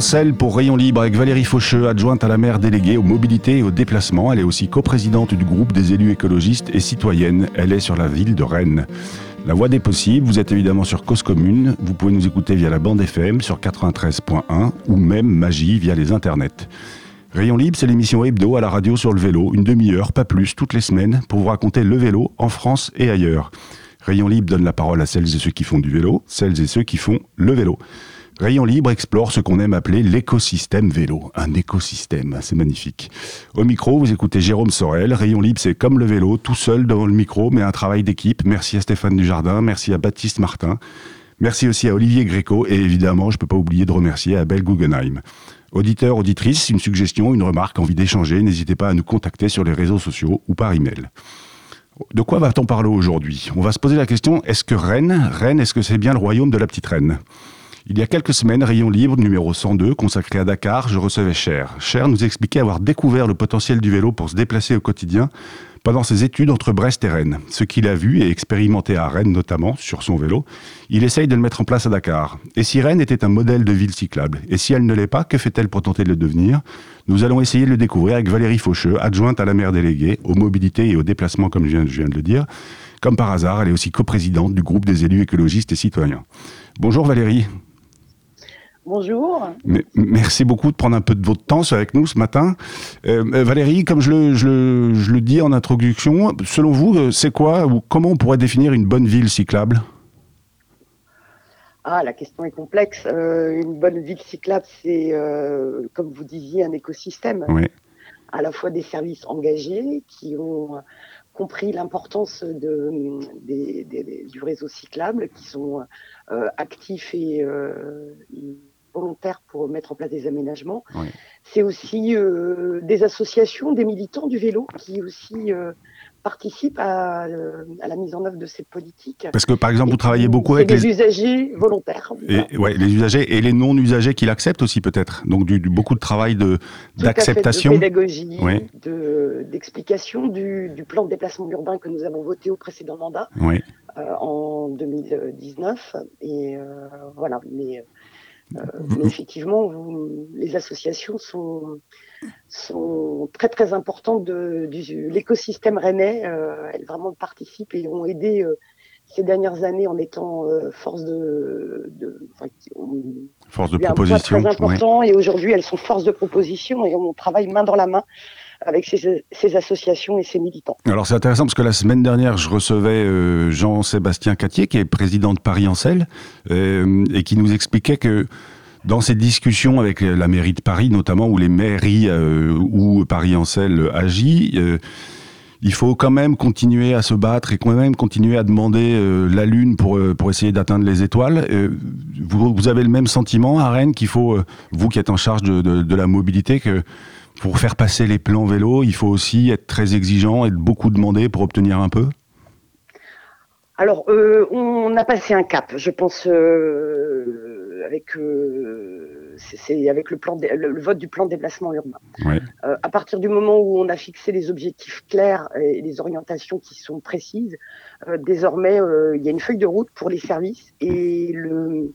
Selle pour Rayon Libre avec Valérie Faucheux, adjointe à la maire déléguée aux mobilités et aux déplacements. Elle est aussi coprésidente du groupe des élus écologistes et citoyennes. Elle est sur la ville de Rennes. La voix des possibles, vous êtes évidemment sur Cause Commune. Vous pouvez nous écouter via la bande FM sur 93.1 ou même Magie via les internets. Rayon Libre, c'est l'émission hebdo à la radio sur le vélo, une demi-heure, pas plus, toutes les semaines, pour vous raconter le vélo en France et ailleurs. Rayon Libre donne la parole à celles et ceux qui font du vélo, celles et ceux qui font le vélo. Rayon Libre explore ce qu'on aime appeler l'écosystème vélo. Un écosystème, c'est magnifique. Au micro, vous écoutez Jérôme Sorel. Rayon Libre, c'est comme le vélo, tout seul devant le micro, mais un travail d'équipe. Merci à Stéphane Dujardin, merci à Baptiste Martin. Merci aussi à Olivier Gréco et évidemment, je ne peux pas oublier de remercier Abel Guggenheim. Auditeur, auditrice, une suggestion, une remarque, envie d'échanger, n'hésitez pas à nous contacter sur les réseaux sociaux ou par email. De quoi va-t-on parler aujourd'hui? On va se poser la question, est-ce que Rennes, Rennes, est-ce que c'est bien le royaume de la petite reine? Il y a quelques semaines, Rayon Libre numéro 102, consacré à Dakar, je recevais Cher. Cher nous expliquait avoir découvert le potentiel du vélo pour se déplacer au quotidien pendant ses études entre Brest et Rennes. Ce qu'il a vu et expérimenté à Rennes notamment, sur son vélo, il essaye de le mettre en place à Dakar. Et si Rennes était un modèle de ville cyclable? Et si elle ne l'est pas, que fait-elle pour tenter de le devenir? Nous allons essayer de le découvrir avec Valérie Faucheux, adjointe à la maire déléguée, aux mobilités et aux déplacements, comme je viens de le dire. Comme par hasard, elle est aussi coprésidente du groupe des élus écologistes et citoyens. Bonjour Valérie. Bonjour. merci beaucoup de prendre un peu de votre temps avec nous ce matin. Euh, euh, Valérie, comme je le, dis en introduction, selon vous, euh, c'est quoi ou comment on pourrait définir une bonne ville cyclable? Ah, la question est complexe. une bonne ville cyclable, c'est, comme vous disiez, un écosystème. À la fois des services engagés qui ont compris l'importance de, du réseau cyclable, qui sont actifs et, volontaires pour mettre en place des aménagements. C'est aussi euh, des associations, des militants du vélo qui aussi euh, participent à, euh, à, la mise en œuvre de cette politique. Parce que par exemple, vous travaillez beaucoup avec les... usagers volontaires. Et, ouais, les usagers et les non-usagers qui l'acceptent aussi peut-être. Donc du, beaucoup de travail de d'acceptation, de pédagogie, d'explication du, du, plan de déplacement urbain que nous avons voté au précédent mandat en 2019. Et voilà, mais mais effectivement, les associations sont, sont très très importantes de, l'écosystème rennais. Euh, elles vraiment participent et ont aidé euh, ces dernières années en étant force de, force de proposition. Très important et aujourd'hui elles sont force de proposition et on travaille main dans la main avec ces, associations et ces militants. Alors c'est intéressant parce que la semaine dernière, je recevais euh, Jean-Sébastien Catier, qui est président de Paris en euh, et qui nous expliquait que dans ces discussions avec la mairie de Paris, notamment où les mairies euh, où Paris en agit, euh, il faut quand même continuer à se battre et quand même continuer à demander la lune pour pour essayer d'atteindre les étoiles. Vous, avez le même sentiment à Rennes qu'il faut, vous qui êtes en charge de, de la mobilité, que pour faire passer les plans vélo, il faut aussi être très exigeant, être beaucoup demandé pour obtenir un peu? Alors, euh, on a passé un cap, je pense, euh, avec, euh, c'est avec le, plan le, vote du plan de déplacement urbain. à partir du moment où on a fixé les objectifs clairs et les orientations qui sont précises, désormais, il y a une feuille de route pour les services et le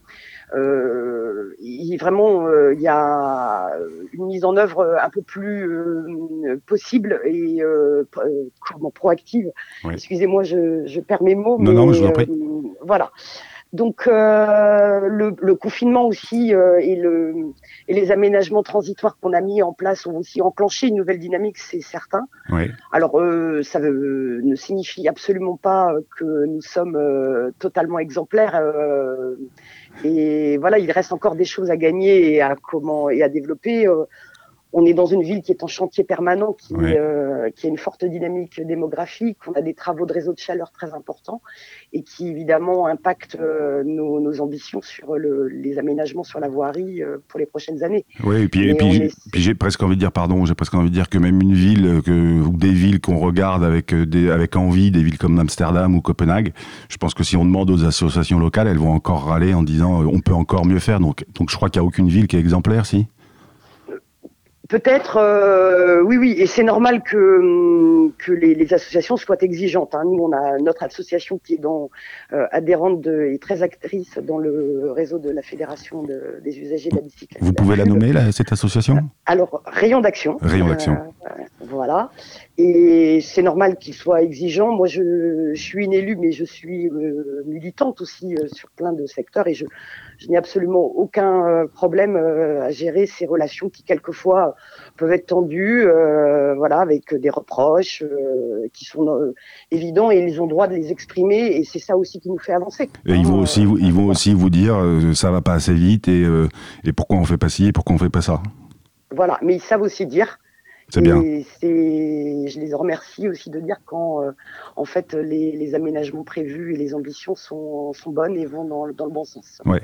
euh, il, vraiment, euh, il y a une mise en œuvre un peu plus euh, possible et euh, proactive. Excusez-moi, je, je, perds mes mots. Non, mais, non, je vous en prie. voilà. Donc euh, le, le, confinement aussi euh, et, le, et les aménagements transitoires qu'on a mis en place ont aussi enclenché une nouvelle dynamique, c'est certain. Oui. Alors euh, ça veut, ne signifie absolument pas que nous sommes totalement exemplaires. Et voilà, il reste encore des choses à gagner et à comment et à développer on est dans une ville qui est en chantier permanent, qui, euh, qui a une forte dynamique démographique, on a des travaux de réseau de chaleur très importants et qui évidemment impactent euh, nos, ambitions sur les aménagements sur la voirie euh, pour les prochaines années. Oui, et puis, puis, j'ai presque envie de dire, pardon, j'ai presque envie de dire que même une ville que, ou des villes qu'on regarde avec, des, avec envie, des villes comme Amsterdam ou Copenhague, je pense que si on demande aux associations locales, elles vont encore râler en disant on peut encore mieux faire. Donc, donc je crois qu'il n'y a aucune ville qui est exemplaire, si? Peut-être, euh, oui, oui, et c'est normal que, que les, associations soient exigeantes. Hein. Nous, on a notre association qui est dans, euh, adhérente de, et très actrice dans le réseau de la Fédération des usagers de la bicyclette. Vous pouvez la nommer, cette association? Alors, Rayon d'Action. Rayon d'Action. Euh, voilà. Et c'est normal qu'il soit exigeant. Moi, je, je, suis une élue, mais je suis militante aussi sur plein de secteurs et je, je n'ai absolument aucun euh, problème euh, à gérer ces relations qui quelquefois peuvent être tendues, euh, voilà, avec des reproches qui sont évidents et ils ont droit de les exprimer et c'est ça aussi qui nous fait avancer. Et ils vont aussi, ils vont aussi vous dire ça va pas assez vite et, et pourquoi on fait pas ci, et pourquoi on fait pas ça. Voilà, mais ils savent aussi dire c'est bien. je les remercie aussi de dire quand, euh, en fait, les, aménagements prévus et les ambitions sont, sont bonnes et vont dans, dans le bon sens. Ouais.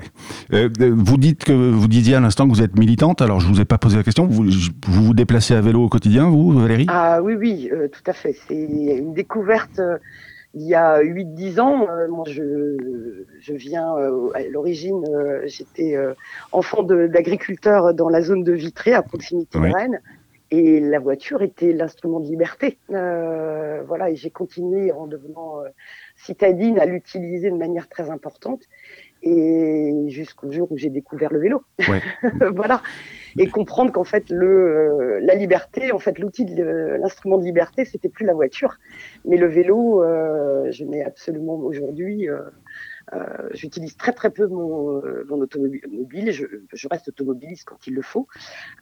Euh, vous dites que vous disiez à l'instant que vous êtes militante. Alors, je vous ai pas posé la question. Vous vous, vous déplacez à vélo au quotidien, vous, Valérie? Ah oui, oui, euh, tout à fait. C'est une découverte. il y a 8-10 ans, moi je, je viens à l'origine, j'étais enfant d'agriculteur dans la zone de Vitré, à proximité de Rennes. Et la voiture était l'instrument de liberté. Euh, voilà, et j'ai continué en devenant euh, citadine à l'utiliser de manière très importante. Et jusqu'au jour où j'ai découvert le vélo. Ouais. voilà. Et comprendre qu'en fait, le, euh, la liberté, en fait, l'outil, l'instrument de liberté, c'était plus la voiture. Mais le vélo, euh, je n'ai absolument aujourd'hui euh, j'utilise très très peu mon, euh, mon automobile. Je, je, reste automobiliste quand il le faut.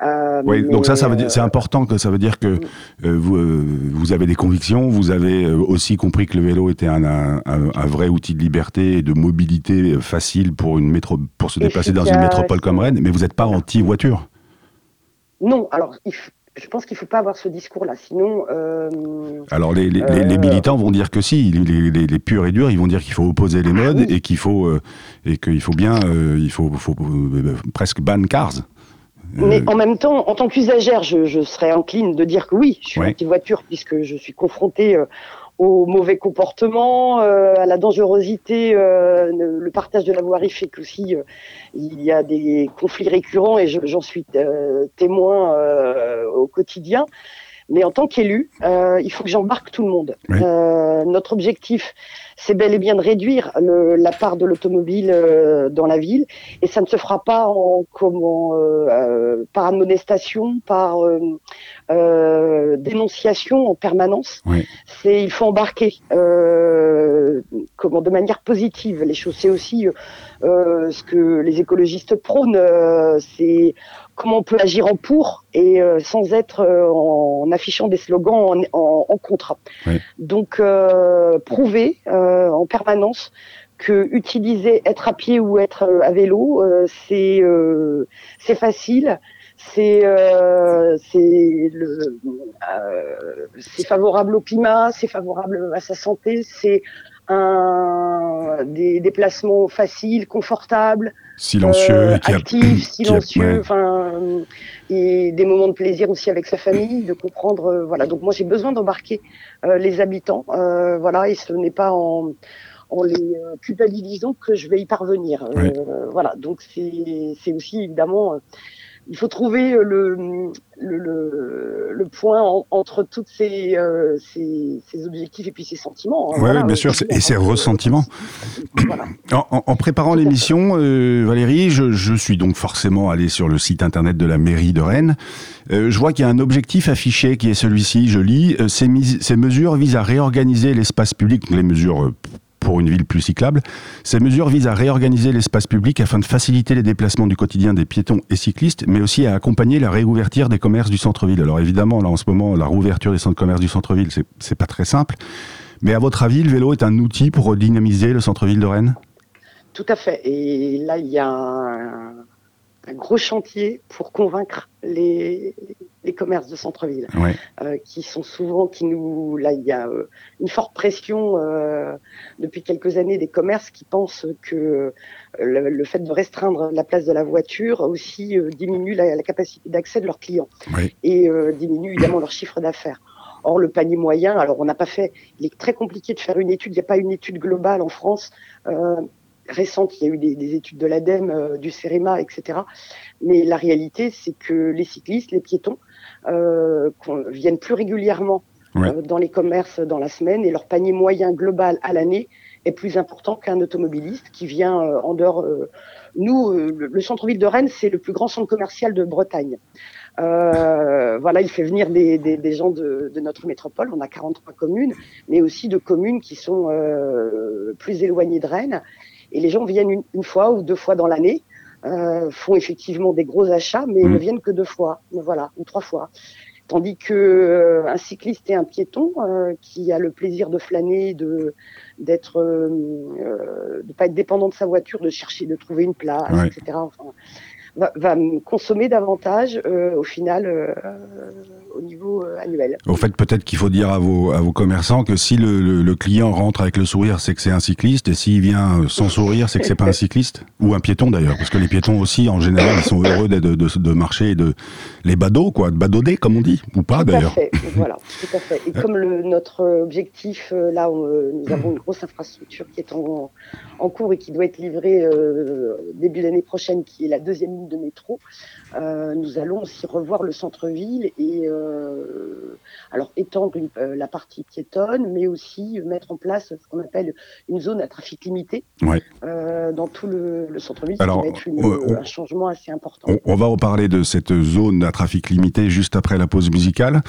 Euh, oui, donc ça, ça veut dire, c'est important que ça veut dire que mm. vous, vous avez des convictions. Vous avez aussi compris que le vélo était un, un, un, vrai outil de liberté et de mobilité facile pour une métro, pour se déplacer dans une métropole comme Rennes. Mais vous n'êtes pas anti voiture. Non, alors je pense qu'il ne faut pas avoir ce discours-là. Sinon. Euh, Alors, les, les, les, euh, militants vont dire que si. Les, les, purs et durs, ils vont dire qu'il faut opposer les modes et qu'il faut, euh, et qu'il faut bien. il faut, faut presque ban cars. Mais en même temps, en tant qu'usagère, je, je, serais incline de dire que oui, je suis anti-voiture puisque je suis confrontée au mauvais comportement, euh, à la dangerosité. Euh, le partage de la voirie fait qu'aussi euh, il y a des conflits récurrents et j'en suis témoin au quotidien. Mais en tant qu'élu, il faut que j'embarque tout le monde. notre objectif, c'est bel et bien de réduire le, la part de l'automobile euh, dans la ville, et ça ne se fera pas en comment euh, euh, par admonestation, par dénonciation en permanence. C'est il faut embarquer comment de manière positive les choses. C'est aussi ce que les écologistes prônent, c'est comment on peut agir en pour et sans être en, affichant des slogans en, en, en contre. Donc prouver euh, en permanence que utiliser être à pied ou être euh, à vélo, euh, c'est c'est facile, c'est c'est le c'est favorable au climat, c'est favorable à sa santé, c'est un des déplacements faciles, confortables, silencieux, actifs, silencieux, enfin et des moments de plaisir aussi avec sa famille, de comprendre. voilà. Donc moi j'ai besoin d'embarquer les habitants, voilà, et ce n'est pas en en les culpabilisant que je vais y parvenir. voilà. Donc c'est c'est aussi évidemment il faut trouver euh, le, le, le, point entre tous ces, euh, ces, ces, objectifs et puis ces sentiments. Hein, oui, bien sûr, et ces ressentiments. En, en, préparant l'émission, euh, Valérie, je, je, suis donc forcément allé sur le site internet de la mairie de Rennes. je vois qu'il y a un objectif affiché qui est celui-ci, je lis, ces, ces mesures visent à réorganiser l'espace public, les mesures pour une ville plus cyclable. Ces mesures visent à réorganiser l'espace public afin de faciliter les déplacements du quotidien des piétons et cyclistes, mais aussi à accompagner la réouverture des commerces du centre-ville. Alors évidemment, là en ce moment, la réouverture des centres de commerce du centre-ville, c'est pas très simple. Mais à votre avis, le vélo est un outil pour dynamiser le centre-ville de Rennes? Tout à fait. Et là, il y a un, un gros chantier pour convaincre les, les commerces de centre-ville, euh, qui sont souvent, qui nous, là, il y a euh, une forte pression euh, depuis quelques années des commerces qui pensent que le, fait de restreindre la place de la voiture aussi diminue la, la capacité d'accès de leurs clients et diminue évidemment leur chiffre d'affaires. Or, le panier moyen, alors on n'a pas fait, il est très compliqué de faire une étude, il n'y a pas une étude globale en France récentes, il y a eu des, études de l'ADEME, du CEREMA, etc. Mais la réalité, c'est que les cyclistes, les piétons, viennent plus régulièrement dans les commerces dans la semaine et leur panier moyen global à l'année est plus important qu'un automobiliste qui vient en dehors. nous, le centre-ville de Rennes, c'est le plus grand centre commercial de Bretagne. Euh, voilà, il fait venir des, des, gens de, de, notre métropole. On a 43 communes, mais aussi de communes qui sont euh, plus éloignées de Rennes. Et les gens viennent une, fois ou deux fois dans l'année, euh, font effectivement des gros achats, mais mmh. ne viennent que deux fois, voilà, ou trois fois. Tandis que euh, un cycliste et un piéton euh, qui a le plaisir de flâner, de d'être, de pas être dépendant de sa voiture, de chercher, de trouver une place, etc. Enfin, va, consommer davantage euh, au final euh, au niveau euh, annuel. Au fait, peut-être qu'il faut dire à vos, à vos commerçants que si le, le, client rentre avec le sourire, c'est que c'est un cycliste, et s'il vient sans sourire, c'est que c'est pas un cycliste ou un piéton d'ailleurs, parce que les piétons aussi, en général, ils sont heureux de, de, de, marcher, de les badauds, quoi, de badauder comme on dit, ou pas d'ailleurs. Voilà, tout à fait. Et comme le, notre objectif, là, nous avons une grosse infrastructure qui est en, en cours et qui doit être livrée début d'année prochaine, qui est la deuxième ligne de métro, euh, nous allons aussi revoir le centre-ville et euh, alors étendre euh, la partie piétonne, mais aussi mettre en place ce qu'on appelle une zone à trafic limité dans tout le, centre-ville, qui va être un changement assez important. On, va reparler de cette zone à trafic limité juste après la pause musicale.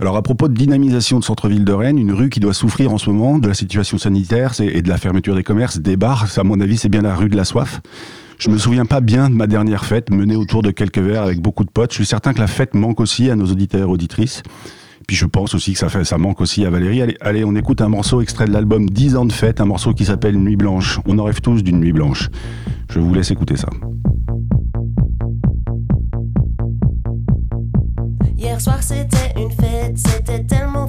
Alors à propos de dynamisation de centre-ville de Rennes, une rue qui doit souffrir en ce moment de la situation sanitaire et de la fermeture des commerces, des bars, à mon avis c'est bien la rue de la soif. Je me souviens pas bien de ma dernière fête menée autour de quelques verres avec beaucoup de potes. Je suis certain que la fête manque aussi à nos auditeurs et auditrices. Puis je pense aussi que ça, fait, manque aussi à Valérie. Allez, allez, on écoute un morceau extrait de l'album 10 ans de fête, un morceau qui s'appelle Nuit Blanche. On en rêve tous d'une nuit blanche. Je vous laisse écouter ça. Hier soir c'était une fête, c'était tellement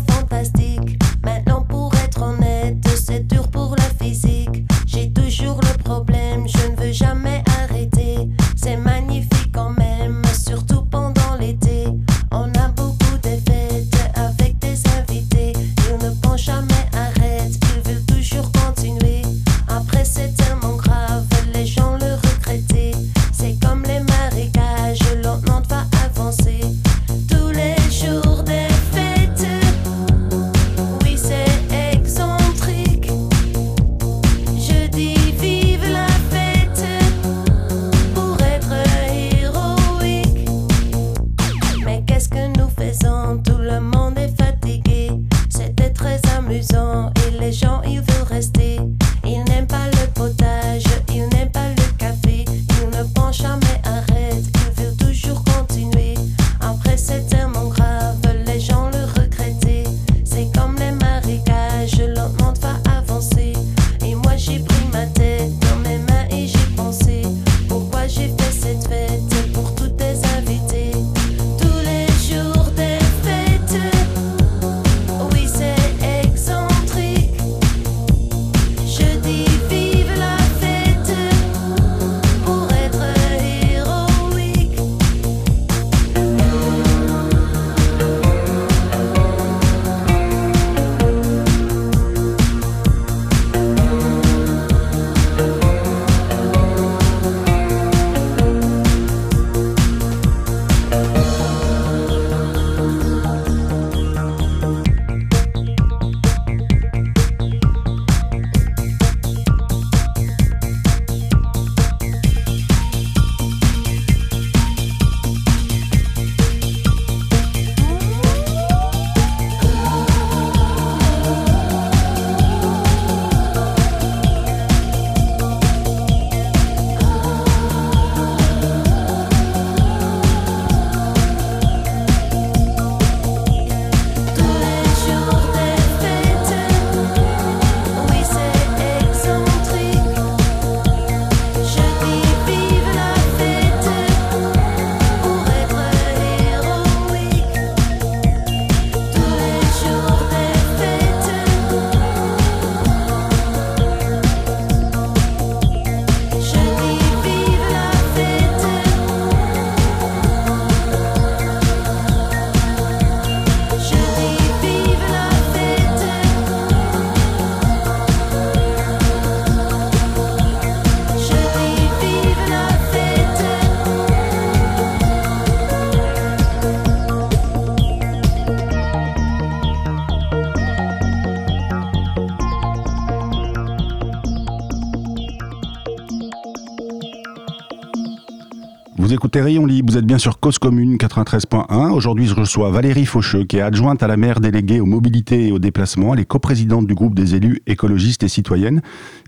Écoutez Rayon Libre, vous êtes bien sur Cause Commune 93.1. Aujourd'hui, je reçois Valérie Faucheux, qui est adjointe à la maire déléguée aux mobilités et aux déplacements. Elle est coprésidente du groupe des élus écologistes et citoyennes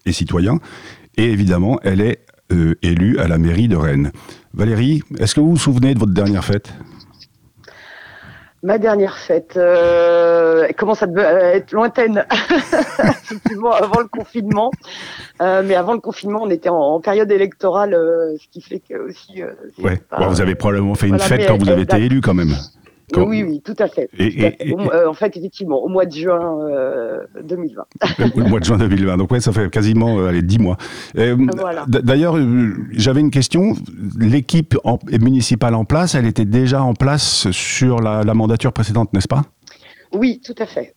et citoyens. Et évidemment, elle est euh, élue à la mairie de Rennes. Valérie, est-ce que vous vous souvenez de votre dernière fête? Ma dernière fête, euh, elle commence à être lointaine, effectivement, avant le confinement. Euh, mais avant le confinement, on était en, période électorale, euh, ce qui fait que aussi. Euh, ouais. vous avez probablement fait une fête quand vous avez été élu, quand même. Oui, oui, tout à fait. Euh, en fait, effectivement, au mois de juin 2020. Euh, au mois de juin 2020. Donc, ouais, ça fait quasiment euh, allez, 10 mois. D'ailleurs, j'avais une question. L'équipe municipale en place, elle était déjà en place sur la, mandature précédente, n'est-ce pas? Oui, tout à fait.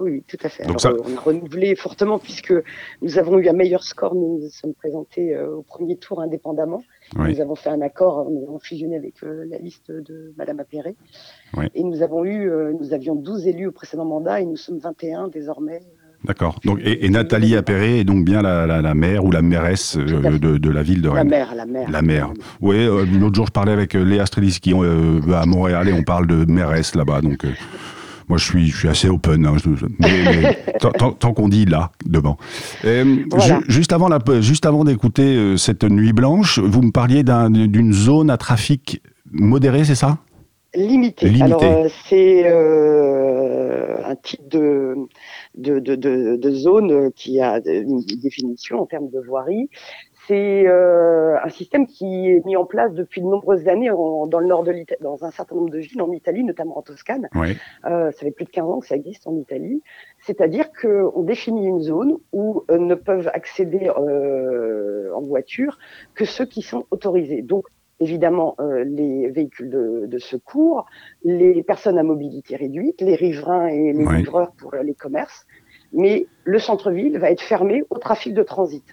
oui, tout à fait. On a renouvelé fortement puisque nous avons eu un meilleur score. Nous nous sommes présentés au premier tour indépendamment. Nous avons fait un accord, nous avons fusionné avec euh, la liste de Madame Appéré. Et nous avons eu, euh, nous avions 12 élus au précédent mandat et nous sommes 21 désormais. Euh, D'accord. Donc, et, Nathalie Appéré est donc bien la, la, maire ou la mairesse de, de, la ville de Rennes. La maire, la maire. La maire. Oui, l'autre jour je parlais avec Léa Streliski à Montréal et on parle de mairesse là-bas. Donc moi, je suis, je suis assez open, hein, tant, qu'on dit là, devant. juste avant, la, juste avant d'écouter euh, cette nuit blanche, vous me parliez d'une zone à trafic modéré, c'est ça? Limité. Alors, euh, c'est euh, un type de, de, de, de, zone qui a une définition en termes de voirie c'est euh, un système qui est mis en place depuis de nombreuses années dans le nord de l'Italie, dans un certain nombre de villes en Italie, notamment en Toscane. Euh, ça fait plus de 15 ans que ça existe en Italie. C'est-à-dire qu'on définit une zone où euh, ne peuvent accéder en voiture que ceux qui sont autorisés. Donc, évidemment, les véhicules de, secours, les personnes à mobilité réduite, les riverains et les livreurs pour les commerces. Mais le centre-ville va être fermé au trafic de transit.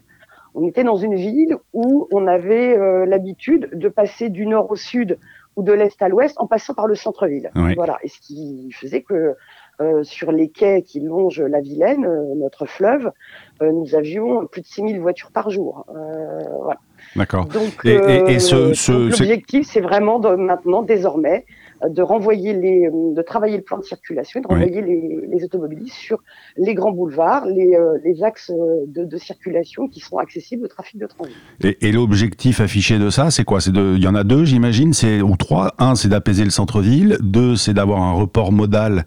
On était dans une ville où on avait euh, l'habitude de passer du nord au sud ou de l'est à l'ouest en passant par le centre-ville. Voilà, et ce qui faisait que euh, sur les quais qui longent la Vilaine, euh, notre fleuve, nous avions plus de 6000 voitures par jour. voilà. D'accord. Donc, et, ce, l'objectif, c'est vraiment de, maintenant, désormais, de renvoyer les, de travailler le plan de circulation, de renvoyer les, les, automobilistes sur les grands boulevards, les, euh, les axes euh, de, de, circulation qui seront accessibles au trafic de transit. Et, et l'objectif affiché de ça, c'est quoi? C'est de, il y en a deux, j'imagine, c'est ou trois. Un, c'est d'apaiser le centre-ville. Deux, c'est d'avoir un report modal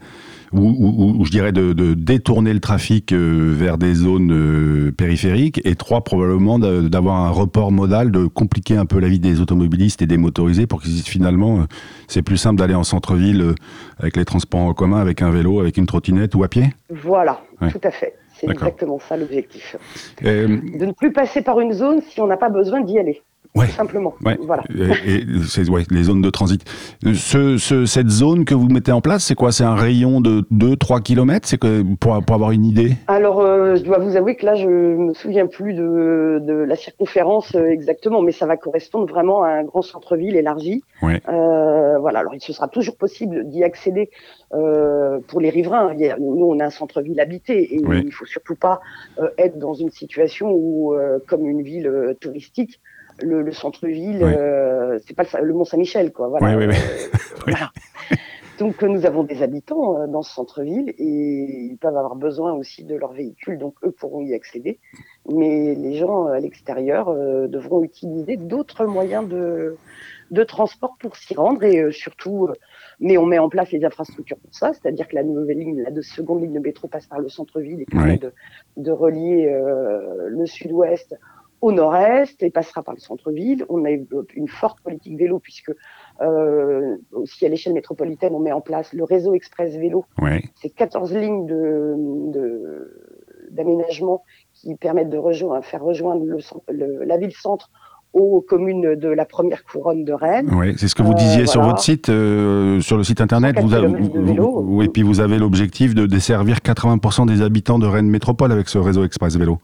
ou, je dirais de, détourner le trafic euh, vers des zones euh, périphériques, et trois, probablement d'avoir un report modal, de compliquer un peu la vie des automobilistes et des motorisés pour qu'ils disent finalement, euh, c'est plus simple d'aller en centre-ville avec les transports en commun, avec un vélo, avec une trottinette ou à pied Voilà, tout à fait. C'est exactement ça l'objectif. De ne plus passer par une zone si on n'a pas besoin d'y aller. Ouais. simplement. Voilà. Et, c'est ouais, les zones de transit. Ce, ce, cette zone que vous mettez en place, c'est quoi? C'est un rayon de 2-3 km C'est que pour, pour, avoir une idée? Alors, euh, je dois vous avouer que là, je me souviens plus de, de la circonférence euh, exactement, mais ça va correspondre vraiment à un grand centre-ville élargi. Ouais. Euh, voilà. Alors, il se sera toujours possible d'y accéder pour les riverains. Nous, on a un centre-ville habité et il faut surtout pas être dans une situation où, comme une ville touristique, le, centre-ville, euh, c'est pas le, Mont-Saint-Michel, quoi. Voilà. Oui, oui, voilà. Donc euh, nous avons des habitants euh, dans ce centre-ville et ils peuvent avoir besoin aussi de leur véhicule, donc eux pourront y accéder. Mais les gens à l'extérieur devront utiliser d'autres moyens de, de transport pour s'y rendre et surtout, mais on met en place les infrastructures pour ça, c'est-à-dire que la nouvelle ligne, la seconde ligne de métro passe par le centre-ville et permet de, de, relier le sud-ouest au nord-est et passera par le centre-ville. On a une forte politique vélo puisque euh, aussi à l'échelle métropolitaine, on met en place le réseau express vélo. C'est 14 lignes de, d'aménagement qui permettent de rejoindre, faire rejoindre le, la ville-centre aux communes de la première couronne de Rennes. Oui, c'est ce que vous disiez euh, sur votre site, euh, sur le site internet. Vous avez, oui, et puis vous avez l'objectif de desservir 80% des habitants de Rennes Métropole avec ce réseau express vélo.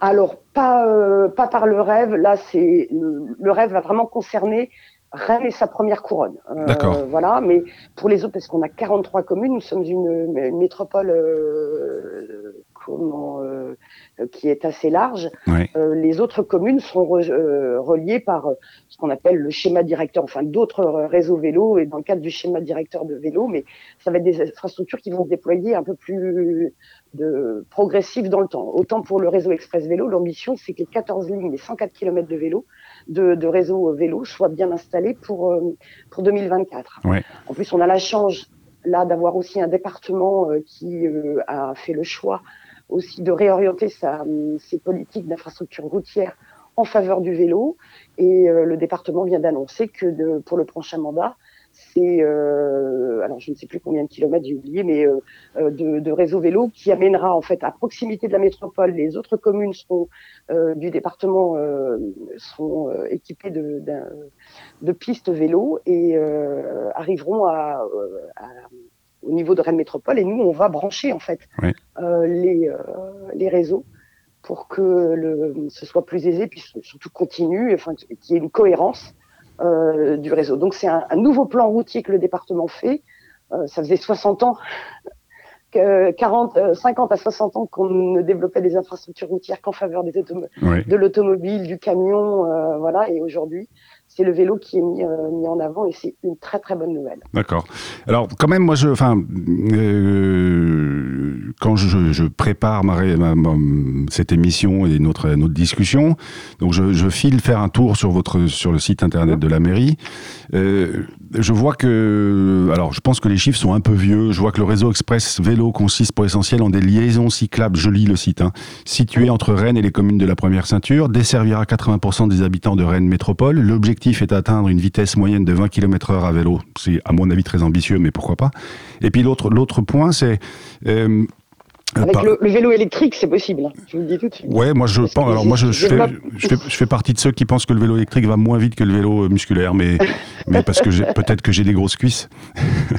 Alors, pas, euh, pas par le rêve. Là, c'est le, rêve va vraiment concerner Rennes et sa première couronne. Euh, D'accord. Voilà, mais pour les autres, parce qu'on a 43 communes, nous sommes une, métropole euh, comment qui est assez large. les autres communes sont reliées par ce qu'on appelle le schéma directeur, enfin d'autres réseaux vélos et dans le cadre du schéma directeur de vélo, mais ça va être des infrastructures qui vont se déployer un peu plus de progressif dans le temps. Autant pour le réseau express vélo, l'ambition c'est que les 14 lignes, les 104 km de vélo de, de réseau vélo soient bien installés pour pour 2024. En plus, on a la chance là d'avoir aussi un département euh, qui euh, a fait le choix aussi de réorienter sa, ses politiques d'infrastructure routière en faveur du vélo. Et euh, le département vient d'annoncer que de, pour le prochain mandat, c'est, euh, alors je ne sais plus combien de kilomètres, j'ai oublié, mais euh, euh, de, de, réseau vélo qui amènera en fait à proximité de la métropole. Les autres communes seront, du département seront équipées de, de, pistes vélo et arriveront à, au niveau de Rennes Métropole. Et nous, on va brancher en fait les, les réseaux pour que le, ce soit plus aisé, puis surtout continue, enfin qu'il y ait une cohérence euh, du réseau. Donc c'est un, un, nouveau plan routier que le département fait. Euh, ça faisait 60 ans, que 40, 50 euh, à 60 ans qu'on ne développait des infrastructures routières qu'en faveur des de l'automobile, du camion, euh, voilà. Et aujourd'hui, c'est le vélo qui est mis, euh, mis en avant et c'est une très très bonne nouvelle. D'accord. Alors quand même, moi, je, enfin, euh, quand je, prépare cette émission et notre notre discussion, donc je, je, file faire un tour sur votre sur le site internet de la mairie. Euh, je vois que, alors je pense que les chiffres sont un peu vieux. Je vois que le réseau express vélo consiste pour essentiel en des liaisons cyclables. Je lis le site. Hein, situé entre Rennes et les communes de la première ceinture, desservira 80% des habitants de Rennes métropole. L'objectif est d'atteindre une vitesse moyenne de 20 km heure à vélo. C'est à mon avis très ambitieux, mais pourquoi pas. Et puis l'autre l'autre point, c'est euh, avec le, vélo électrique, c'est possible. Hein. Je vous le dis tout de suite. Ouais, moi je pense. Alors moi je, je, fais, je, fais, je, fais, partie de ceux qui pensent que le vélo électrique va moins vite que le vélo euh, musculaire, mais mais parce que peut-être que j'ai des grosses cuisses.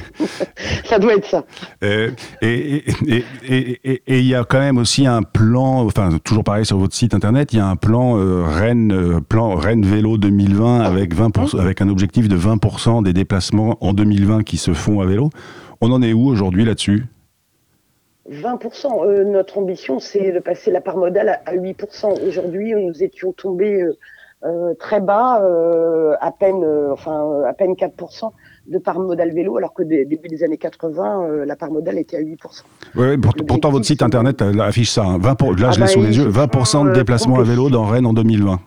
ça doit être ça. Euh, et et il y a quand même aussi un plan. Enfin, toujours pareil sur votre site internet, il y a un plan euh, Rennes euh, plan Rennes vélo 2020 avec 20 avec un objectif de 20% des déplacements en 2020 qui se font à vélo. On en est où aujourd'hui là-dessus? 20%. Euh, notre ambition, c'est de passer la part modale à, 8%. Aujourd'hui, nous étions tombés euh, euh, très bas, à peine, enfin, à peine 4% de part modale vélo, alors que début des années 80, la part modale était à 8%. Oui, pourtant votre site internet affiche ça. 20 hein. pour, là, je l'ai ah sous bah, les yeux. 20% de déplacements à vélo dans Rennes en 2020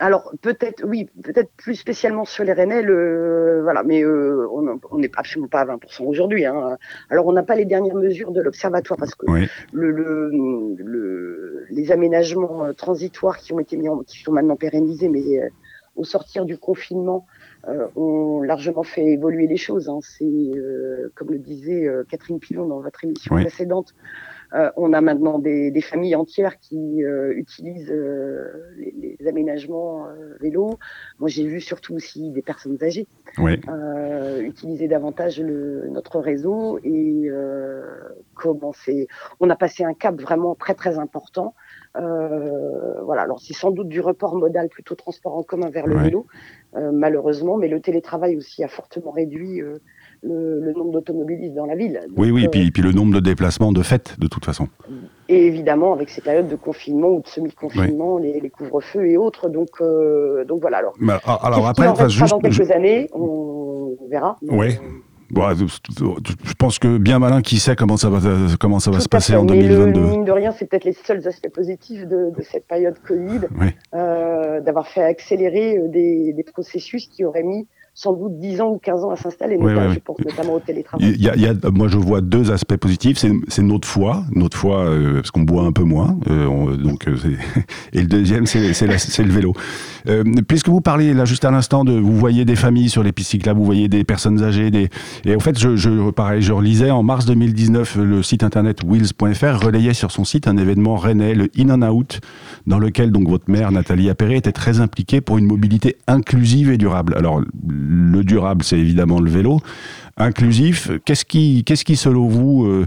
alors peut-être, oui, peut-être plus spécialement sur les Rennais, le, voilà, mais euh, on n'est absolument pas à 20% aujourd'hui. Hein. Alors on n'a pas les dernières mesures de l'observatoire parce que le, le, les aménagements euh, transitoires qui ont été mis en, qui sont maintenant pérennisés, mais euh, au sortir du confinement, euh, ont largement fait évoluer les choses. Hein. C'est, euh, comme le disait Catherine Pilon dans votre émission précédente, euh, on a maintenant des, des, familles entières qui euh, utilisent euh, les, les, aménagements vélo. Moi, j'ai vu surtout aussi des personnes âgées utiliser davantage le, notre réseau et commencer. On a passé un cap vraiment très très important. voilà. Alors, c'est sans doute du report modal plutôt transport en commun vers le vélo, malheureusement, mais le télétravail aussi a fortement réduit le, nombre d'automobilistes dans la ville. oui, oui, et puis, puis, le nombre de déplacements de fait, de toute façon. Et évidemment, avec ces périodes de confinement ou de semi-confinement, les, couvre-feux et autres. Donc, euh, donc voilà. Alors, ah, alors après, enfin, juste, dans quelques années, on, verra. Oui. Bon, je pense que bien malin qui sait comment ça va, comment ça va se passer en 2022. Le, mine de rien, c'est peut-être les seuls aspects positifs de, de cette période Covid, euh, d'avoir fait accélérer euh, des, des processus qui auraient mis sans doute 10 ans ou 15 ans à s'installer, notamment, je pense notamment au télétravail. Il y a, il y a, moi, je vois deux aspects positifs. C'est notre foi, notre foi, euh, parce qu'on boit un peu moins. Euh, donc, euh, et le deuxième, c'est le vélo. Euh, puisque vous parlez là juste à l'instant de, vous voyez des familles sur les pistes cyclables, vous voyez des personnes âgées, des, et en fait, je, je, pareil, je relisais en mars 2019 le site internet wheels.fr relayait sur son site un événement rennais, le In and Out, dans lequel donc votre mère Nathalie Appéré était très impliquée pour une mobilité inclusive et durable. Alors le durable, c'est évidemment le vélo. Inclusif, qu'est-ce qui, qu'est-ce qui selon vous euh,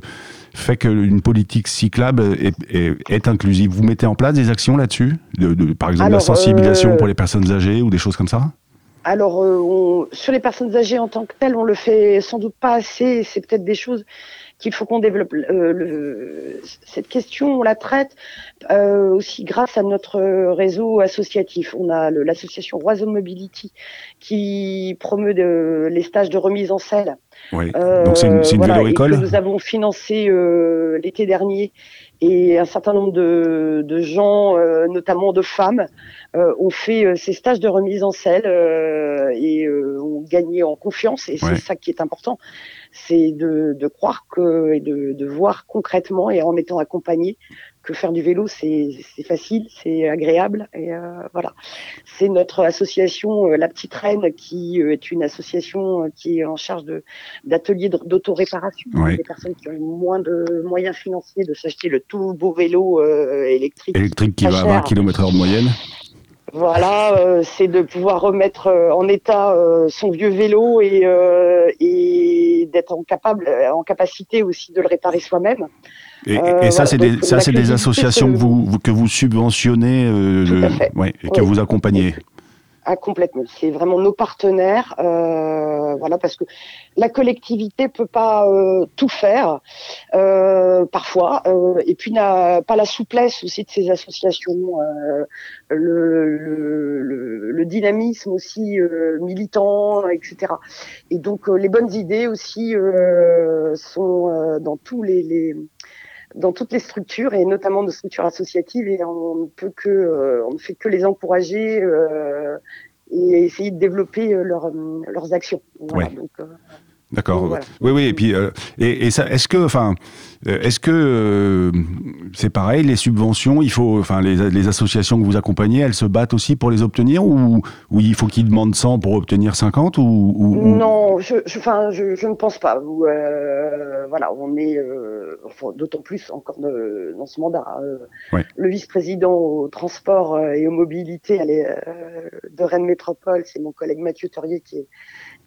fait qu'une politique cyclable est, inclusive? Vous mettez en place des actions là-dessus? De, Par exemple, la sensibilisation euh, pour les personnes âgées ou des choses comme ça? Alors, euh, sur les personnes âgées en tant que telles, on le fait sans doute pas assez. C'est peut-être des choses qu'il faut qu'on développe. Euh, cette question, on la traite euh, aussi grâce à notre réseau associatif. On a l'association Roison Mobility qui promeut de, les stages de remise en selle. Oui. Donc c'est une, une vélo école. nous avons financé l'été dernier et un certain nombre de, de gens, notamment de femmes, ont fait ces stages de remise en selle et ont gagné en confiance. Et c'est ça qui est important c'est de, de, croire que et de, de, voir concrètement et en étant accompagné que faire du vélo c'est facile, c'est agréable et euh, voilà. C'est notre association euh, La Petite Reine qui euh, est une association qui est en charge de d'ateliers d'autoréparation oui. des personnes qui ont moins de moyens financiers de s'acheter le tout beau vélo électrique. Électrique qui va à 20 km/h de moyenne. Voilà, euh, c'est de pouvoir remettre euh, en état euh, son vieux vélo et, et d'être en capable, en capacité aussi de le réparer soi-même. Et, et ça, c'est des, ça, c'est des associations que vous, que vous subventionnez ouais, et que vous accompagnez. Ah, complètement. C'est vraiment nos partenaires, euh, voilà, parce que la collectivité peut pas euh, tout faire euh, parfois, et puis n'a pas la souplesse aussi de ces associations, le, dynamisme aussi militant, etc. Et donc les bonnes idées aussi sont dans tous les dans toutes les structures et notamment nos structures associatives et on ne peut que euh, on ne fait que les encourager euh, et essayer de développer euh, leur, leurs actions. Voilà, donc, D'accord. Oui, oui. Et puis, euh, et, et, ça, est-ce que, enfin, euh, est-ce que euh, c'est pareil, les subventions, il faut, enfin, les, les, associations que vous accompagnez, elles se battent aussi pour les obtenir ou, ou il faut qu'ils demandent 100 pour obtenir 50 ou, ou Non, je, je, enfin, je, je, ne pense pas. voilà, on est, d'autant plus encore de, dans ce mandat. Ouais. Le vice-président au transport et aux mobilités de Rennes Métropole, c'est mon collègue Mathieu Torier qui est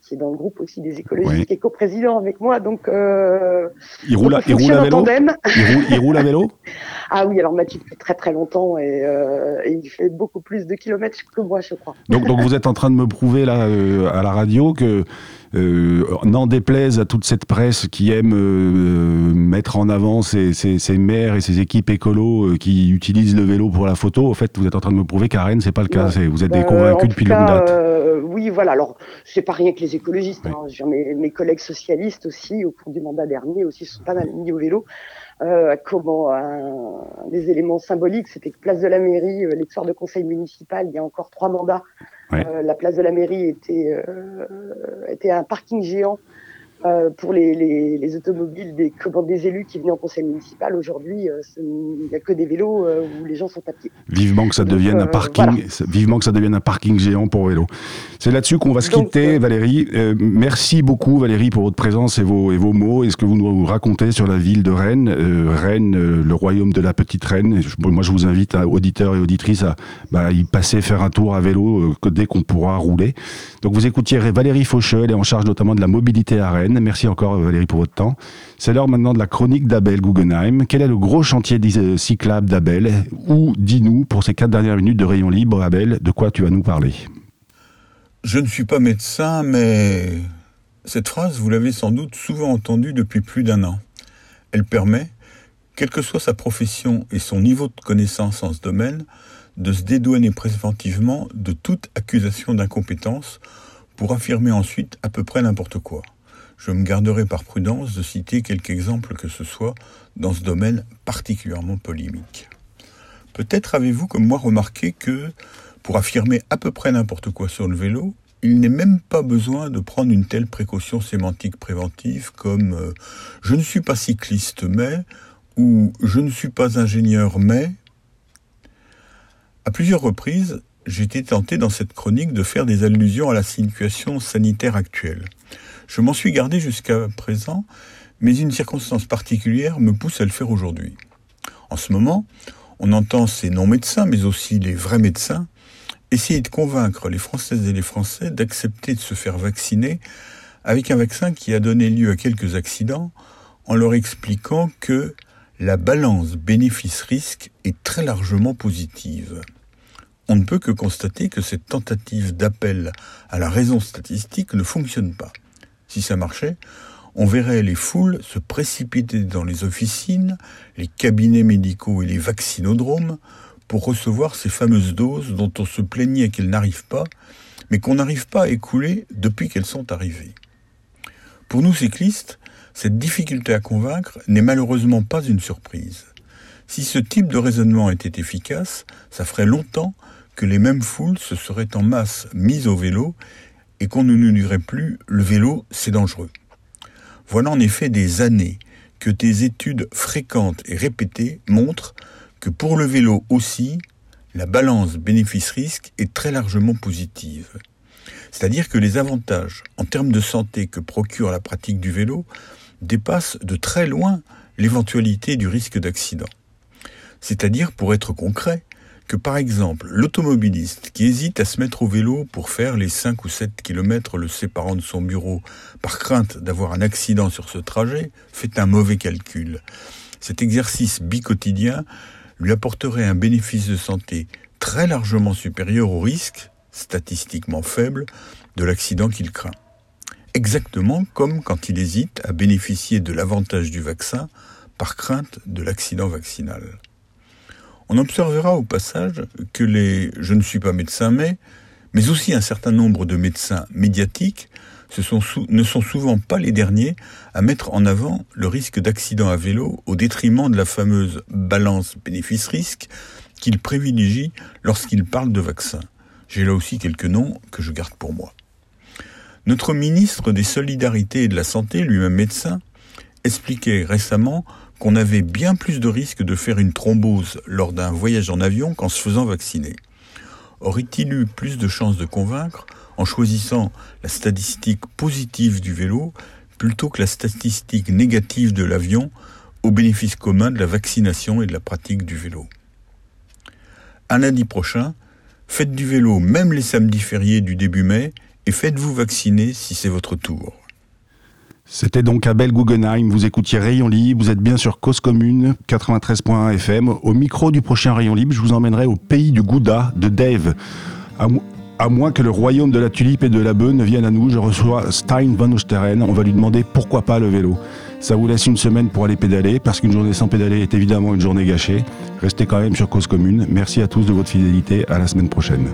qui est dans le groupe aussi des écologistes, qui est coprésident avec moi. Donc, euh, il roule, à, il roule à vélo. Il roule, il roule, à vélo? ah oui, alors Mathieu fait très très longtemps et, euh, et, il fait beaucoup plus de kilomètres que moi, je crois. Donc, donc vous êtes en train de me prouver là euh, à la radio que n'en déplaise à toute cette presse qui aime euh, mettre en avant ces, ces, ces, maires et ces équipes écolos euh, qui utilisent le vélo pour la photo. En fait, vous êtes en train de me prouver qu'à Rennes, c'est pas le cas. Ouais. Vous êtes des bah, convaincus depuis longue date. Euh, oui, voilà. Alors, c'est pas rien que les écologistes. Oui. Hein. Mes, mes, collègues socialistes aussi, au cours du mandat dernier, aussi sont pas mal mis au vélo. Euh, comment un, des éléments symboliques, c'était que place de la mairie, euh, les soirs de conseil municipal, il y a encore trois mandats. Ouais. Euh, la place de la mairie était, euh, était un parking géant euh, pour les, les, les, automobiles des, des élus qui venaient en conseil municipal. Aujourd'hui, euh, il n'y a que des vélos euh, où les gens sont à pied. Vivement que ça devienne Donc, un parking, voilà. vivement que ça devienne un parking géant pour vélos. C'est là-dessus qu'on va se Donc, quitter, Valérie. merci beaucoup, Valérie, pour votre présence et vos, et vos mots et ce que vous nous racontez sur la ville de Rennes. Rennes, le royaume de la petite Rennes. Moi, je vous invite, à, auditeurs et auditrices, à bah, y passer, faire un tour à vélo dès qu'on pourra rouler. Donc, vous écoutiez Valérie Faucheux, elle est en charge notamment de la mobilité à Rennes. Merci encore Valérie pour votre temps. C'est l'heure maintenant de la chronique d'Abel Guggenheim. Quel est le gros chantier cyclable d'Abel? Ou dis-nous, pour ces quatre dernières minutes de rayon libre, Abel, de quoi tu vas nous parler? Je ne suis pas médecin, mais cette phrase, vous l'avez sans doute souvent entendue depuis plus d'un an. Elle permet, quelle que soit sa profession et son niveau de connaissance en ce domaine, de se dédouaner préventivement de toute accusation d'incompétence pour affirmer ensuite à peu près n'importe quoi je me garderai par prudence de citer quelque exemple que ce soit dans ce domaine particulièrement polémique. Peut-être avez-vous comme moi remarqué que, pour affirmer à peu près n'importe quoi sur le vélo, il n'est même pas besoin de prendre une telle précaution sémantique préventive comme euh, je ne suis pas cycliste mais ou je ne suis pas ingénieur mais. À plusieurs reprises, été tenté dans cette chronique de faire des allusions à la situation sanitaire actuelle. Je m'en suis gardé jusqu'à présent, mais une circonstance particulière me pousse à le faire aujourd'hui. En ce moment, on entend ces non-médecins, mais aussi les vrais médecins, essayer de convaincre les Françaises et les Français d'accepter de se faire vacciner avec un vaccin qui a donné lieu à quelques accidents en leur expliquant que la balance bénéfice-risque est très largement positive. On ne peut que constater que cette tentative d'appel à la raison statistique ne fonctionne pas. Si ça marchait, on verrait les foules se précipiter dans les officines, les cabinets médicaux et les vaccinodromes pour recevoir ces fameuses doses dont on se plaignait qu'elles n'arrivent pas, mais qu'on n'arrive pas à écouler depuis qu'elles sont arrivées. Pour nous cyclistes, cette difficulté à convaincre n'est malheureusement pas une surprise. Si ce type de raisonnement était efficace, ça ferait longtemps que les mêmes foules se seraient en masse mises au vélo et qu'on ne nous dirait plus le vélo c'est dangereux. Voilà en effet des années que des études fréquentes et répétées montrent que pour le vélo aussi, la balance bénéfice-risque est très largement positive. C'est-à-dire que les avantages en termes de santé que procure la pratique du vélo dépassent de très loin l'éventualité du risque d'accident. C'est-à-dire, pour être concret, que par exemple l'automobiliste qui hésite à se mettre au vélo pour faire les 5 ou 7 kilomètres le séparant de son bureau par crainte d'avoir un accident sur ce trajet fait un mauvais calcul. Cet exercice bicotidien lui apporterait un bénéfice de santé très largement supérieur au risque, statistiquement faible, de l'accident qu'il craint. Exactement comme quand il hésite à bénéficier de l'avantage du vaccin par crainte de l'accident vaccinal. On observera au passage que les je ne suis pas médecin mais, mais aussi un certain nombre de médecins médiatiques ne sont souvent pas les derniers à mettre en avant le risque d'accident à vélo au détriment de la fameuse balance bénéfice-risque qu'ils privilégient lorsqu'ils parlent de vaccins. J'ai là aussi quelques noms que je garde pour moi. Notre ministre des Solidarités et de la Santé, lui-même médecin, expliquait récemment qu'on avait bien plus de risques de faire une thrombose lors d'un voyage en avion qu'en se faisant vacciner. Aurait-il eu plus de chances de convaincre en choisissant la statistique positive du vélo plutôt que la statistique négative de l'avion au bénéfice commun de la vaccination et de la pratique du vélo? Un lundi prochain, faites du vélo même les samedis fériés du début mai et faites-vous vacciner si c'est votre tour. C'était donc Abel Guggenheim, vous écoutiez Rayon Libre, vous êtes bien sur Cause Commune 93.1 FM. Au micro du prochain Rayon Libre, je vous emmènerai au pays du Gouda de Dave. À, moins que le royaume de la tulipe et de la bœuf ne vienne à nous, je reçois Stein van Osteren. On va lui demander pourquoi pas le vélo. Ça vous laisse une semaine pour aller pédaler, parce qu'une journée sans pédaler est évidemment une journée gâchée. Restez quand même sur Cause Commune. Merci à tous de votre fidélité. À la semaine prochaine.